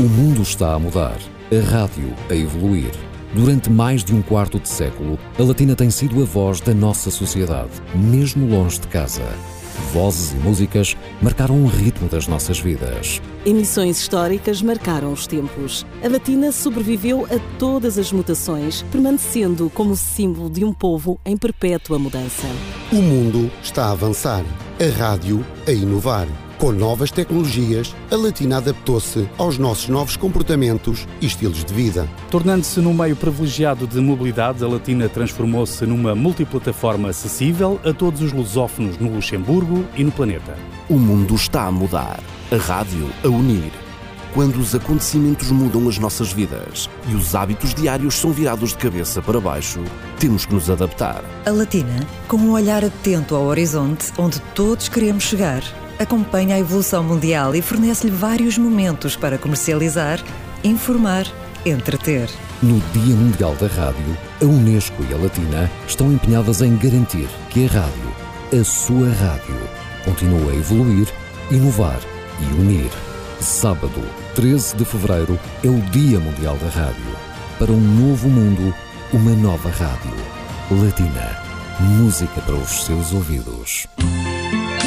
O mundo está a mudar, a rádio a evoluir. Durante mais de um quarto de século, a Latina tem sido a voz da nossa sociedade, mesmo longe de casa. Vozes e músicas marcaram o ritmo das nossas vidas. Emissões históricas marcaram os tempos. A Latina sobreviveu a todas as mutações, permanecendo como símbolo de um povo em perpétua mudança. O mundo está a avançar, a rádio a inovar. Com novas tecnologias, a Latina adaptou-se aos nossos novos comportamentos e estilos de vida. Tornando-se num meio privilegiado de mobilidade, a Latina transformou-se numa multiplataforma acessível a todos os lusófonos no Luxemburgo e no planeta. O mundo está a mudar, a rádio a unir. Quando os acontecimentos mudam as nossas vidas e os hábitos diários são virados de cabeça para baixo, temos que nos adaptar. A Latina, com um olhar atento ao horizonte onde todos queremos chegar acompanha a evolução mundial e fornece-lhe vários momentos para comercializar, informar, entreter. No Dia Mundial da Rádio, a Unesco e a Latina estão empenhadas em garantir que a rádio, a sua rádio, continue a evoluir, inovar e unir. Sábado, 13 de fevereiro, é o Dia Mundial da Rádio. Para um novo mundo, uma nova rádio. Latina. Música para os seus ouvidos.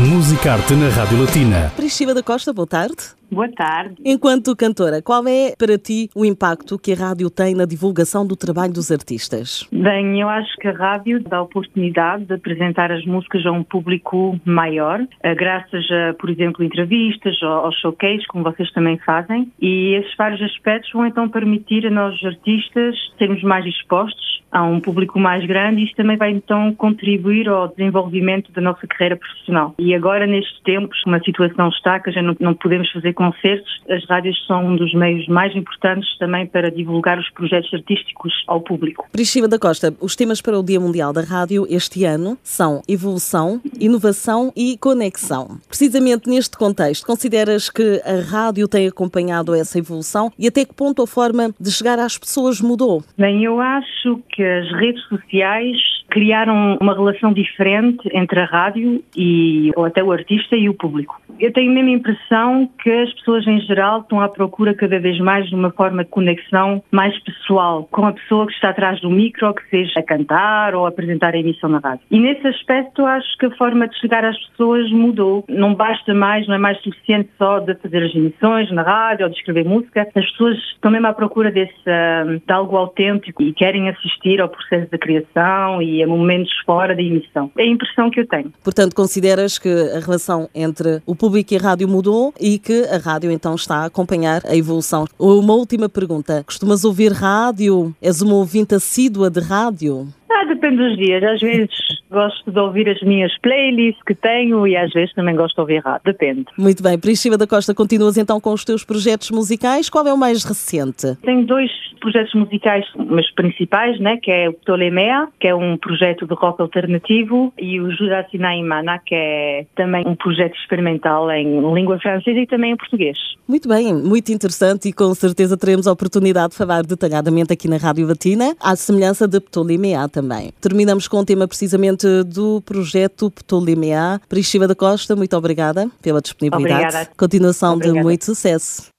Musicarte na Rádio Latina. Priscila da Costa, boa tarde. Boa tarde. Enquanto cantora, qual é para ti o impacto que a rádio tem na divulgação do trabalho dos artistas? Bem, eu acho que a rádio dá a oportunidade de apresentar as músicas a um público maior, eh, graças a, por exemplo, entrevistas ou aos showcase, como vocês também fazem, e esses vários aspectos vão então permitir a nós artistas sermos mais expostos a um público mais grande e isso também vai então contribuir ao desenvolvimento da nossa carreira profissional. E agora, nestes tempos, uma situação está que já não, não podemos fazer concertos, as rádios são um dos meios mais importantes também para divulgar os projetos artísticos ao público. Priscila da Costa, os temas para o Dia Mundial da Rádio este ano são evolução, inovação e conexão. Precisamente neste contexto, consideras que a rádio tem acompanhado essa evolução e até que ponto a forma de chegar às pessoas mudou? Bem, eu acho que as redes sociais criaram uma relação diferente entre a rádio e ou até o artista e o público. Eu tenho a mesma impressão que as pessoas em geral estão à procura cada vez mais de uma forma de conexão mais pessoal com a pessoa que está atrás do micro, que seja a cantar ou a apresentar a emissão na rádio. E nesse aspecto acho que a forma de chegar às pessoas mudou. Não basta mais, não é mais suficiente só de fazer as emissões na rádio ou de escrever música. As pessoas estão mesmo à procura desse, de algo autêntico e querem assistir ao processo da criação e a momentos fora da emissão. É a impressão que eu tenho. Portanto, consideras que a relação entre o público e a rádio mudou e que a rádio então está a acompanhar a evolução. Uma última pergunta. Costumas ouvir rádio? És uma ouvinte assídua de rádio? Ah, depende dos dias. Às vezes gosto de ouvir as minhas playlists que tenho e às vezes também gosto de ouvir rádio. Depende. Muito bem. Priscila da Costa, continuas então com os teus projetos musicais. Qual é o mais recente? Tenho dois projetos musicais, mas principais, né, que é o Ptolemea, que é um projeto de rock alternativo, e o Jurassina Imana, que é também um projeto experimental em língua francesa e também em português. Muito bem, muito interessante e com certeza teremos a oportunidade de falar detalhadamente aqui na Rádio Latina, à semelhança de Ptolemea também. Terminamos com o tema precisamente do projeto Ptolemea. Priscila da Costa, muito obrigada pela disponibilidade. Obrigada. Continuação Obrigada. de muito sucesso.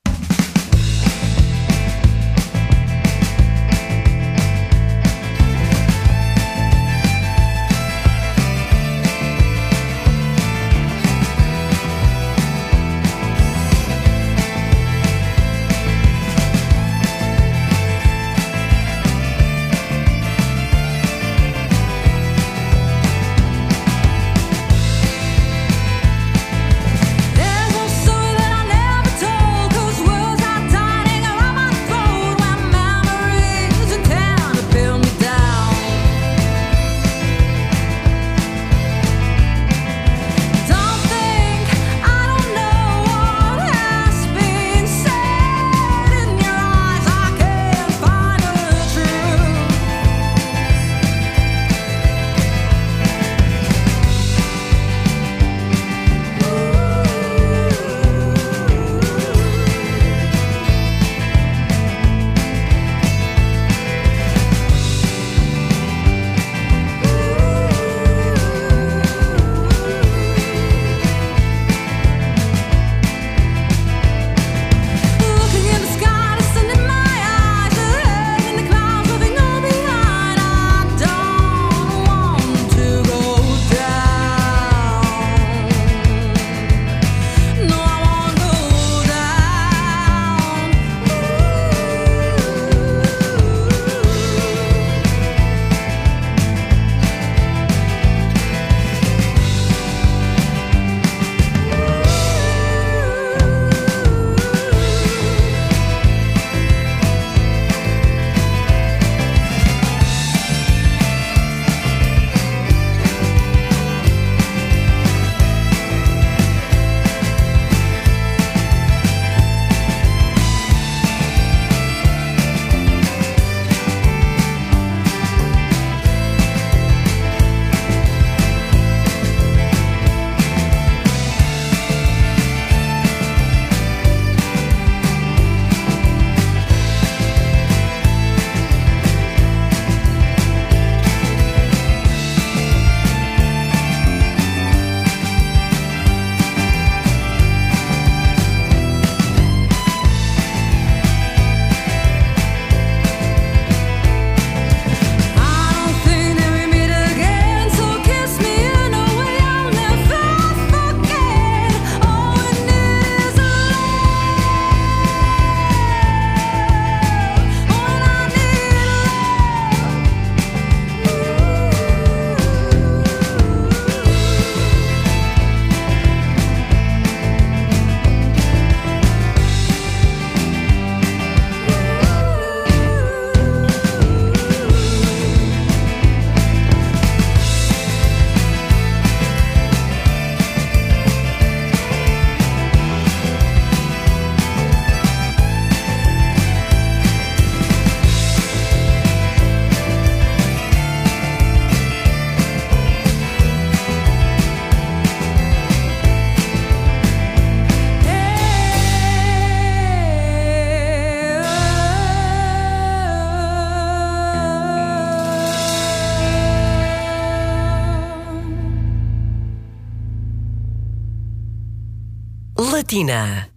Latina.